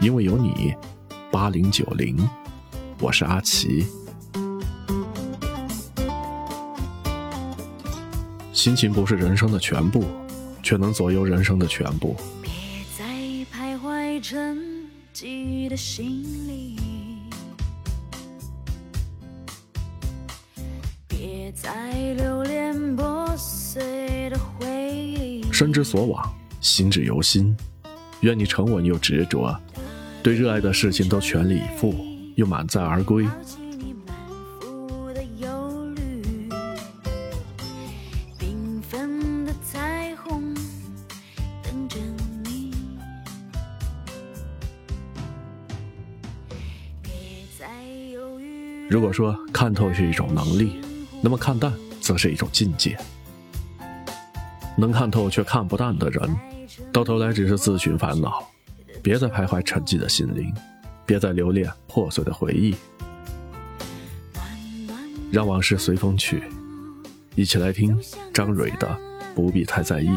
因为有你，八零九零，我是阿奇。心情不是人生的全部，却能左右人生的全部。别再徘徊沉寂的心里，别再留恋破碎的回忆。身之所往，心之由心。愿你沉稳又执着，对热爱的事情都全力以赴，又满载而归。如果说看透是一种能力，那么看淡则是一种境界。能看透却看不淡的人，到头来只是自寻烦恼。别再徘徊沉寂的心灵，别再留恋破碎的回忆，让往事随风去。一起来听张蕊的《不必太在意》。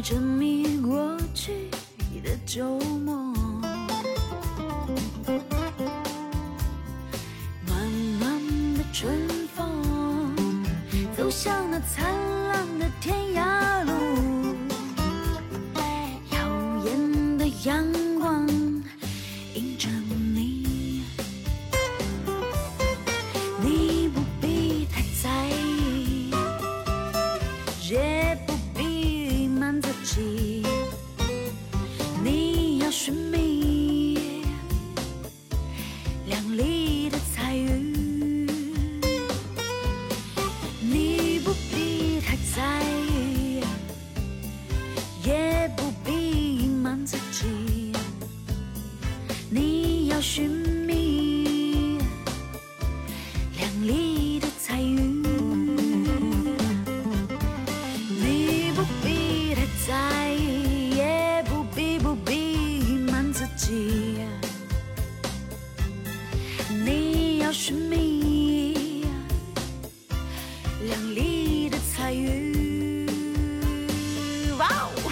沉迷过去的旧梦。暖暖的春风，走向那灿瞒自己，你要寻觅要寻觅亮丽的彩云。哇哦，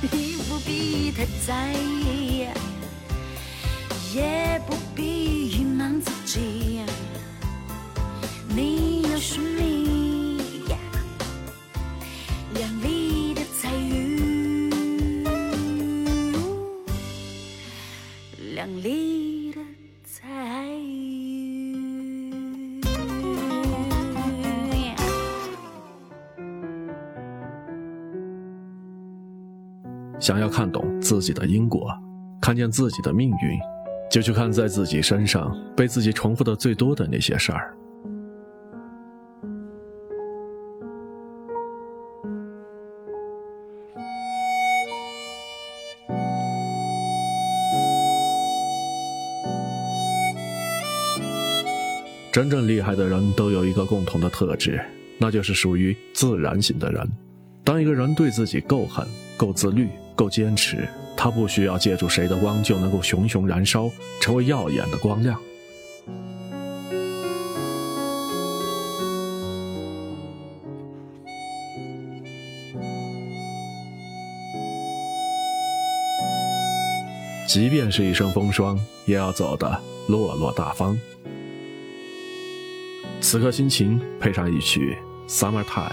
你不必太在意，也不必隐瞒自己，想要看懂自己的因果，看见自己的命运，就去看在自己身上被自己重复的最多的那些事儿。真正厉害的人都有一个共同的特质，那就是属于自然型的人。当一个人对自己够狠、够自律、够坚持，他不需要借助谁的光就能够熊熊燃烧，成为耀眼的光亮。即便是一身风霜，也要走得落落大方。此刻心情配上一曲《Summertime